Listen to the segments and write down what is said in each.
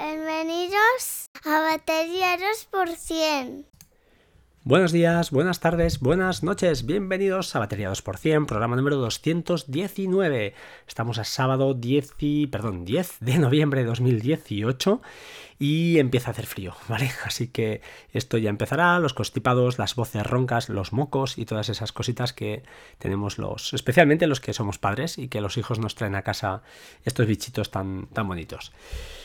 Bienvenidos a Batería 2%. Buenos días, buenas tardes, buenas noches, bienvenidos a Batería 2%, programa número 219. Estamos a sábado 10, perdón, 10 de noviembre de 2018 y empieza a hacer frío, ¿vale? Así que esto ya empezará, los constipados, las voces roncas, los mocos y todas esas cositas que tenemos los, especialmente los que somos padres y que los hijos nos traen a casa estos bichitos tan, tan bonitos.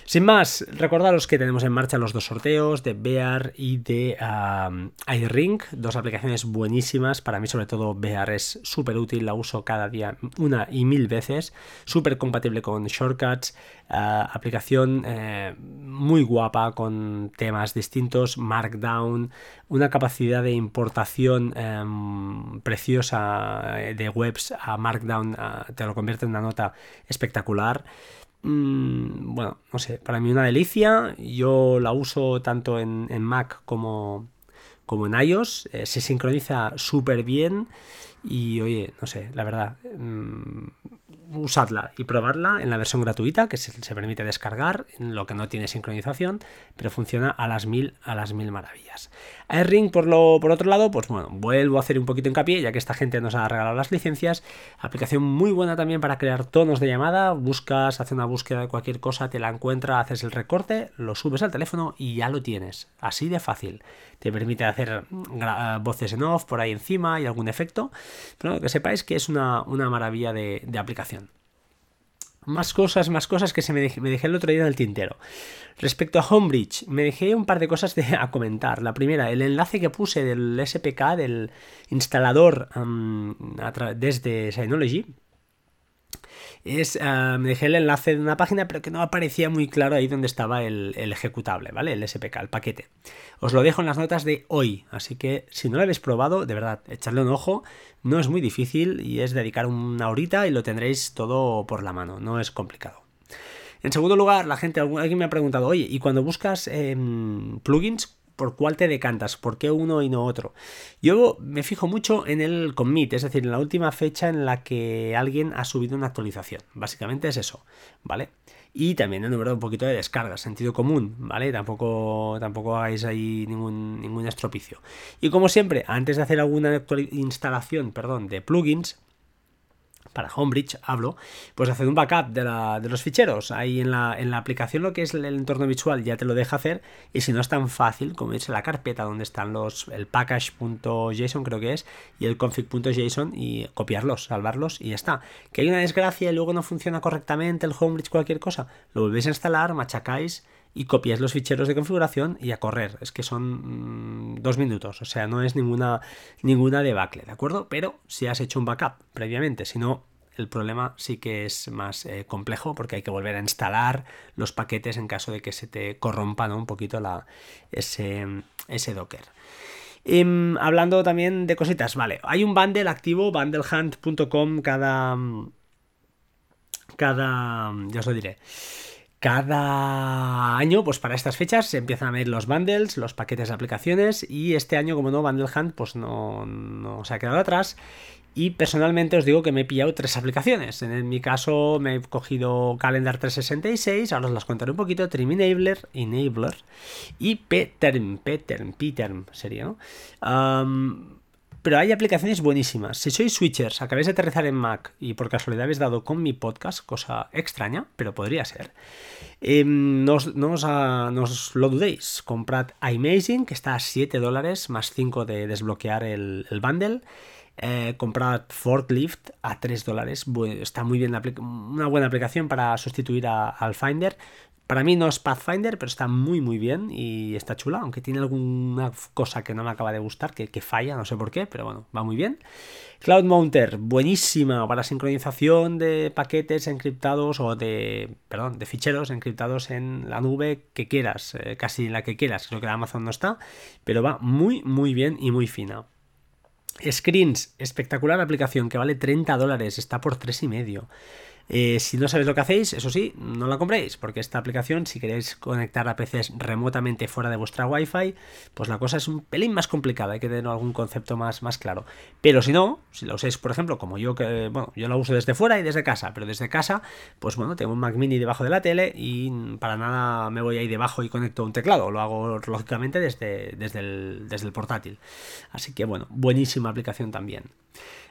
Sin más, recordaros que tenemos en marcha los dos sorteos de Bear y de um, iRing, dos aplicaciones buenísimas, para mí sobre todo Bear es súper útil, la uso cada día una y mil veces, súper compatible con Shortcuts, uh, aplicación eh, muy guapa con temas distintos, Markdown, una capacidad de importación em, preciosa eh, de webs a Markdown, te lo convierte en una nota espectacular. Mm, bueno, no sé, para mí una delicia. Yo la uso tanto en, Mac como, como en iOS. Eh, se sincroniza súper bien. Y oye, no sé, la verdad, mm, usadla y probarla en la versión gratuita que se, permite descargar, lo que no tiene sincronización, pero funciona a las mil, a las mil maravillas. AirRing, por, lo, por otro lado, pues bueno, vuelvo a hacer un poquito hincapié, ya que esta gente nos ha regalado las licencias. Aplicación muy buena también para crear tonos de llamada. Buscas, haces una búsqueda de cualquier cosa, te la encuentra, haces el recorte, lo subes al teléfono y ya lo tienes. Así de fácil. Te permite hacer voces en off por ahí encima y algún efecto. Pero que sepáis que es una, maravilla de aplicación. Más cosas, más cosas que se me dejé, el otro día en el tintero. Respecto a Homebridge, me dejé un par de cosas de, a comentar. La primera, el enlace que puse del SPK, del instalador desde Synology, es, ah, me dejé el enlace de una página, pero que no aparecía muy claro ahí donde estaba el, ejecutable, ¿vale? El SPK, el paquete. Os lo dejo en las notas de hoy, así que si no lo habéis probado, de verdad, echadle un ojo. No es muy difícil y es dedicar una horita y lo tendréis todo por la mano, no es complicado. En segundo lugar, la gente, alguien me ha preguntado, oye, ¿y cuando buscas em, plugins, por cuál te decantas, por qué uno y no otro. Yo me fijo mucho en el commit, es decir, en la última fecha en la que alguien ha subido una actualización. Básicamente es eso, ¿vale? Y también el número un poquito de descargas, sentido común, ¿vale? Tampoco, tampoco hagáis ahí ningún, ningún estropicio. Y como siempre, antes de hacer alguna instalación, perdón, de plugins, para Homebridge hablo, pues hacer un backup de, los ficheros. Ahí en la, en la, aplicación lo que es el, entorno visual ya te lo deja hacer y si no es tan fácil como es la carpeta donde están los el package.json creo que es y el config.json y copiarlos, salvarlos y ya está. Que hay una desgracia y luego no funciona correctamente el Homebridge cualquier cosa, lo volvéis a instalar, machacáis y copiáis los ficheros de configuración y a correr. Es que son mm, dos minutos, o sea, no es ninguna, ninguna debacle, ¿de acuerdo? Pero si has hecho un backup previamente, si no, el problema sí que es más eh, complejo porque hay que volver a instalar los paquetes en caso de que se te corrompa un poquito la, ese, ese Docker. Em, hablando también de cositas, vale, hay un bundle activo, bundlehunt.com cada... cada... ya os lo diré cada año, pues para estas fechas se empiezan a ver los bundles, los paquetes de aplicaciones y este año, como no, Bundle Hunt, pues no, no se ha quedado atrás. Y personalmente os digo que me he pillado tres aplicaciones. En mi caso me he cogido Calendar 366, ahora os las contaré un poquito, Trim Enabler, Enabler y P-Term, P-Term, P-Term sería, ¿no? Pero hay aplicaciones buenísimas. Si sois switchers, acabáis de aterrizar en Mac y por casualidad habéis dado con mi podcast, cosa extraña, pero podría ser, em, no, os, lo dudéis. Comprad iMazing, que está a 7 dólares más 5 de desbloquear el, bundle. Eh, comprad Forklift a 3 dólares. Está muy bien, una buena aplicación para sustituir al Finder. Para mí no es Pathfinder, pero está muy muy bien y está chula, aunque tiene alguna cosa que no me acaba de gustar, que, falla, no sé por qué, pero bueno, va muy bien. Cloud Mounter, buenísima para sincronización de paquetes encriptados o de, perdón, de ficheros encriptados en la nube que quieras, eh, casi la que quieras, creo que la Amazon no está, pero va muy muy bien y muy fina. Screens, espectacular aplicación que vale 30 dólares, está por 3,5. Eh, si no sabéis lo que hacéis, eso sí, no la compréis, porque esta aplicación, si queréis conectar a PCs remotamente fuera de vuestra Wi-Fi, pues la cosa es un pelín más complicada, hay que tener algún concepto más, más claro. Pero si no, si la usáis, por ejemplo, como yo, que bueno, yo la uso desde fuera y desde casa, pero desde casa, pues bueno, tengo un Mac mini debajo de la tele y para nada me voy ahí debajo y conecto un teclado, lo hago lógicamente desde, desde, el, desde el portátil. Así que bueno, buenísima aplicación también.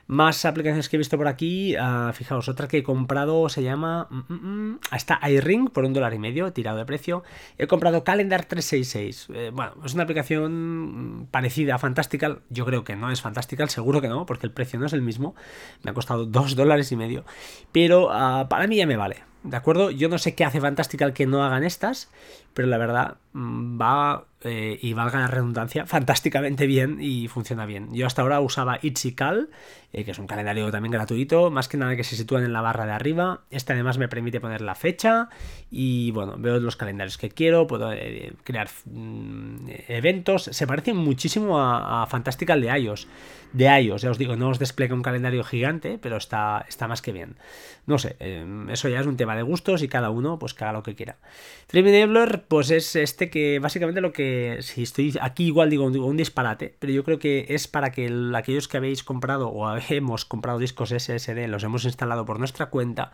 Más aplicaciones que he visto por aquí, uh, fijaos, otra que he comprado se llama... Mm, mm, mm, está iRing por un dólar y medio, tirado de precio. He comprado Calendar 366. Eh, bueno, es una aplicación parecida a Fantastical. Yo creo que no es Fantastical, seguro que no, porque el precio no es el mismo. Me ha costado dos dólares y medio. Pero uh, para mí ya me vale. ¿De acuerdo? Yo no sé qué hace Fantastical que no hagan estas, pero la verdad va eh, y valga la redundancia, fantásticamente bien y funciona bien. Yo hasta ahora usaba Itzical, eh, que es un calendario también gratuito, más que nada que se sitúan en la barra de arriba. Este además me permite poner la fecha y bueno, veo los calendarios que quiero, puedo eh, crear mm, eventos. Se parecen muchísimo a, Fantastical de iOS. De iOS, ya os digo, no os despliega un calendario gigante, pero está, está más que bien. No sé, eso ya es un tema de gustos y cada uno pues que haga lo que quiera. Enabler, pues es este que básicamente lo que si estoy aquí igual digo, un disparate, pero yo creo que es para que aquellos que habéis comprado o hemos comprado discos SSD, los hemos instalado por nuestra cuenta,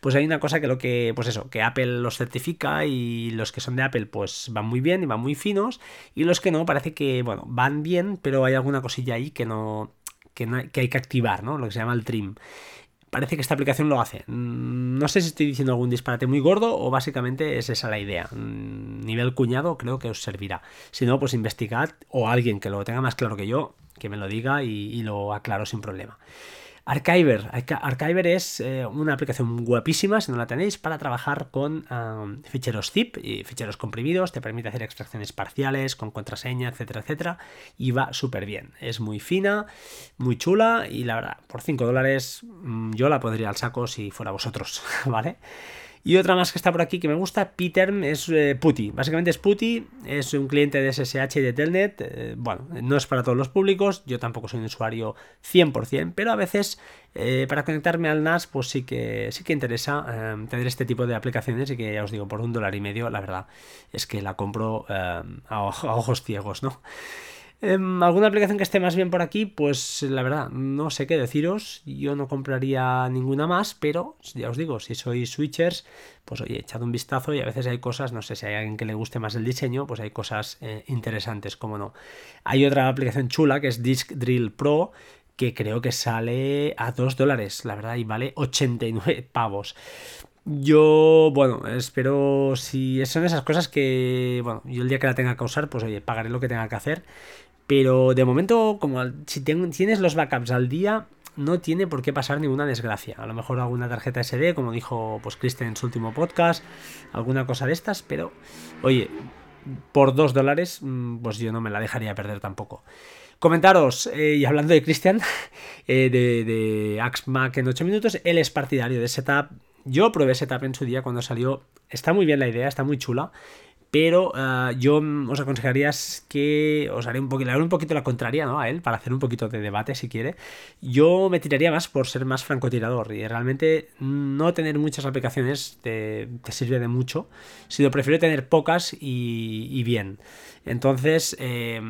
pues hay una cosa que lo que, pues eso, que Apple los certifica y los que son de Apple pues van muy bien y van muy finos y los que no parece que, bueno, van bien, pero hay alguna cosilla ahí que no, que, no, que hay que activar, ¿no? Lo que se llama el trim parece que esta aplicación lo hace. Mm, no sé si estoy diciendo algún disparate muy gordo o básicamente es esa la idea. Mm, nivel cuñado creo que os servirá. Si no, pues investigad o alguien que lo tenga más claro que yo, que me lo diga y, y lo aclaro sin problema. Archiver. Archiver es eh, una aplicación guapísima, si no la tenéis, para trabajar con ficheros zip y ficheros comprimidos. Te permite hacer extracciones parciales con contraseña, etcétera, etcétera. Y va súper bien. Es muy fina, muy chula y la verdad, por 5 dólares mm, yo la pondría al saco si fuera vosotros, ¿vale? Y otra más que está por aquí que me gusta, Peterm, es eh, Putty. Básicamente es Putty, es un cliente de SSH y de Telnet. Eh, bueno, no es para todos los públicos, yo tampoco soy un usuario 100%, pero a veces eh, para conectarme al NAS, pues sí que, sí que interesa tener este tipo de aplicaciones y que ya os digo, por un dólar y medio, la verdad es que la compro a ojos ciegos, ¿no? Em, ¿Alguna aplicación que esté más bien por aquí? Pues la verdad, no sé qué deciros. Yo no compraría ninguna más, pero ya os digo, si sois switchers, pues oye, echad un vistazo y a veces hay cosas, no sé si hay alguien que le guste más el diseño, pues hay cosas eh, interesantes, como no. Hay otra aplicación chula que es Disk Drill Pro, que creo que sale a 2 dólares, la verdad, y vale 89 pavos. Yo, bueno, espero si son esas cosas que, bueno, yo el día que la tenga que usar, pues oye, pagaré lo que tenga que hacer. Pero de momento, como si tienes los backups al día, no tiene por qué pasar ninguna desgracia. A lo mejor alguna tarjeta SD, como dijo pues en su último podcast, alguna cosa de estas, pero oye, por dos dólares, mm, pues yo no me la dejaría perder tampoco. Comentaros, eh, y hablando de Christian, eh, de, de AxMac en 8 minutos, él es partidario de Setup. Yo probé Setup en su día cuando salió. Está muy bien la idea, está muy chula pero uh, yo os aconsejaría que os haré un, poquito, haré un poquito la contraria ¿no? a él para hacer un poquito de debate si quiere. Yo me tiraría más por ser más francotirador y realmente no tener muchas aplicaciones te, sirve de mucho, sino prefiero tener pocas y, y bien. Entonces, eh,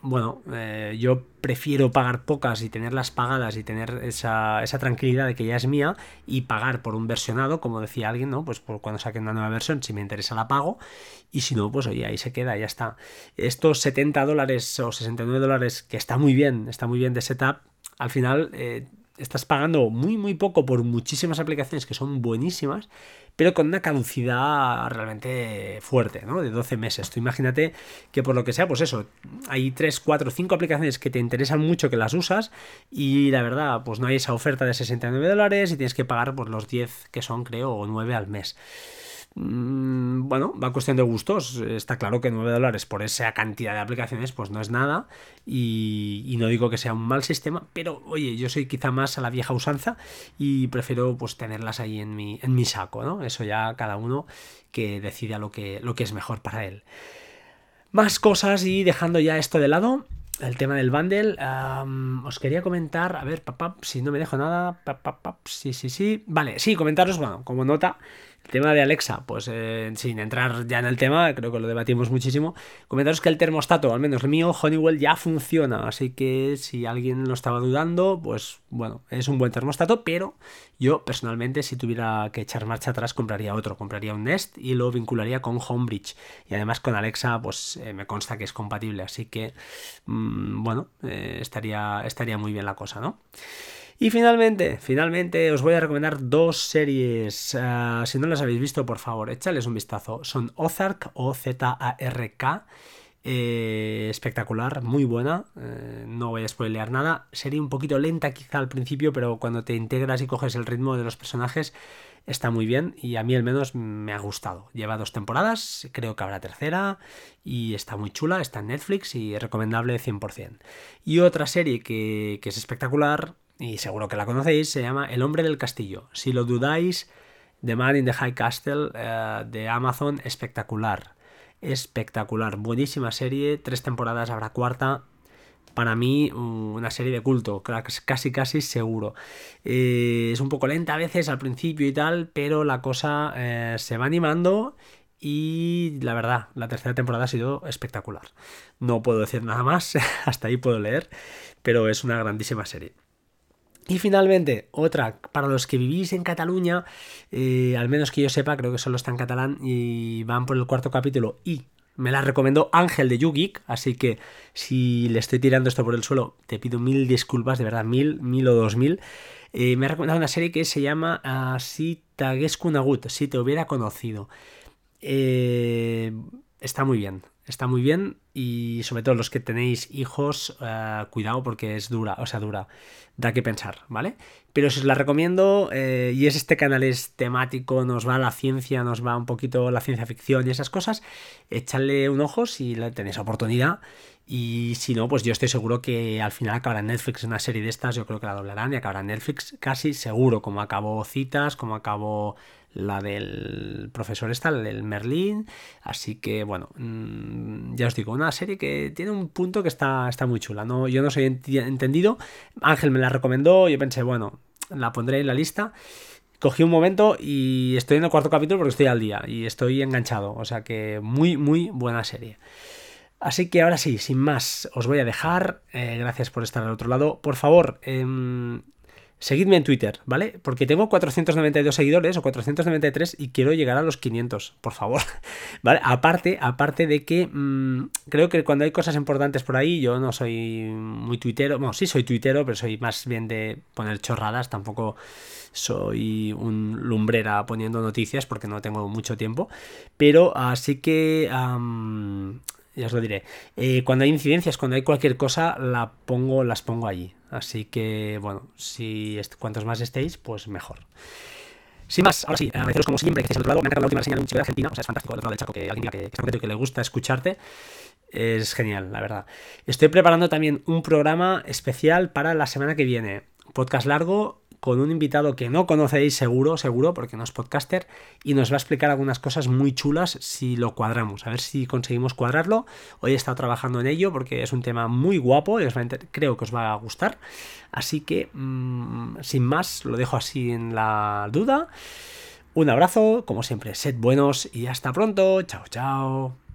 bueno, eh, yo prefiero pagar pocas y tenerlas pagadas y tener esa, esa, tranquilidad de que ya es mía y pagar por un versionado, como decía alguien, ¿no? Pues por cuando saquen una nueva versión, si me interesa la pago y si no, pues oye, ahí se queda, ya está. Estos 70 dólares o 69 dólares, que está muy bien, está muy bien de setup, al final... Eh, estás pagando muy muy poco por muchísimas aplicaciones que son buenísimas pero con una caducidad realmente fuerte, ¿no? De 12 meses. Tú imagínate que por lo que sea, pues eso, hay 3, 4, 5 aplicaciones que te interesan mucho que las usas y la verdad, pues no hay esa oferta de 69 dólares y tienes que pagar por los 10 que son, creo, o 9 al mes. Mm, bueno, va cuestión de gustos. Está claro que 9 dólares por esa cantidad de aplicaciones, pues no es nada. Y, no digo que sea un mal sistema, pero oye, yo soy quizá más a la vieja usanza y prefiero pues tenerlas ahí en mi, en mi saco, ¿no? Eso ya cada uno que decida lo que, lo que es mejor para él. Más cosas y dejando ya esto de lado, el tema del bundle. os quería comentar, a ver, papá, si no me dejo nada. sí, sí, sí. Vale, sí, comentaros, bueno, como nota, tema de Alexa, pues eh, sin entrar ya en el tema, creo que lo debatimos muchísimo. Comentaros que el termostato, al menos el mío, Honeywell, ya funciona. Así que si alguien lo estaba dudando, pues bueno, es un buen termostato, pero yo personalmente, si tuviera que echar marcha atrás, compraría otro. Compraría un Nest y lo vincularía con Homebridge. Y además con Alexa, pues eh, me consta que es compatible. Así que, mm, bueno, eh, estaría, estaría muy bien la cosa, ¿no? Y finalmente, finalmente os voy a recomendar dos series. Ah, si no las habéis visto, por favor, échales un vistazo. Son Ozark o Z-A-R-K. Eh, espectacular, muy buena. Eh, no voy a spoilear nada. Sería un poquito lenta quizá al principio, pero cuando te integras y coges el ritmo de los personajes, está muy bien y a mí al menos me ha gustado. Lleva dos temporadas, creo que habrá tercera y está muy chula, está en Netflix y recomendable 100%. Y otra serie que es espectacular, y seguro que la conocéis, se llama El hombre del castillo. Si lo dudáis, The Man in the High Castle eh, de Amazon, espectacular. Espectacular, buenísima serie, tres temporadas, habrá cuarta. Para mí, una serie de culto, casi casi seguro. Eh, es un poco lenta a veces al principio y tal, pero la cosa eh, se va animando y la verdad, la tercera temporada ha sido espectacular. No puedo decir nada más, hasta ahí puedo leer, pero es una grandísima serie. Y finalmente, otra, para los que vivís en Cataluña, eh, al menos que yo sepa, creo que solo está en catalán y van por el cuarto capítulo y me la recomendó Ángel de YouGeek, así que si le estoy tirando esto por el suelo, te pido mil disculpas, de verdad, mil, mil o dos mil. Eh, me ha recomendado una serie que se llama uh, Si Tageskunagut, si te hubiera conocido. Eh, está muy bien, está muy bien y sobre todo los que tenéis hijos, eh, cuidado porque es dura, o sea, dura, da que pensar, ¿vale? Pero os la recomiendo eh, y es este canal es temático, nos va la ciencia, nos va un poquito la ciencia ficción y esas cosas, echadle un ojo si tenéis oportunidad y si no, pues yo estoy seguro que al final acabará en Netflix una serie de estas, yo creo que la doblarán y acabará Netflix casi seguro, como acabó Citas, como acabó la del profesor está, el Merlín. Así que, bueno, mm, ya os digo, una serie que tiene un punto que está, está muy chula. No, yo no soy entendido. Ángel me la recomendó, yo pensé, bueno, la pondré en la lista. Cogí un momento y estoy en el cuarto capítulo porque estoy al día y estoy enganchado. O sea que muy, muy buena serie. Así que ahora sí, sin más, os voy a dejar. Eh, gracias por estar al otro lado. Por favor, eh, Seguidme en Twitter, ¿vale? Porque tengo 492 seguidores o 493 y quiero llegar a los 500, por favor. ¿Vale? Aparte, aparte de que mm, creo que cuando hay cosas importantes por ahí, yo no soy muy tuitero, bueno, sí soy tuitero, pero soy más bien de poner chorradas, tampoco soy un lumbrera poniendo noticias porque no tengo mucho tiempo, pero así que ya os lo diré. Eh, cuando hay incidencias, cuando hay cualquier cosa, la pongo, las pongo allí. Así que, bueno, si cuantos más estéis, pues mejor. Sin más, ahora sí, agradeceros como siempre que estéis al otro lado. Me ha la última señal de un chico de Argentina. O sea, es fantástico del otro lado del chaco que alguien que, que, que, que le gusta escucharte. Es genial, la verdad. Estoy preparando también un programa especial para la semana que viene. Podcast largo, con un invitado que no conocéis seguro, seguro, porque no es podcaster, y nos va a explicar algunas cosas muy chulas si lo cuadramos, a ver si conseguimos cuadrarlo. Hoy he estado trabajando en ello porque es un tema muy guapo y creo que os va a gustar. Así que, mm, sin más, lo dejo así en la duda. Un abrazo, como siempre, sed buenos y hasta pronto. Chao, chao.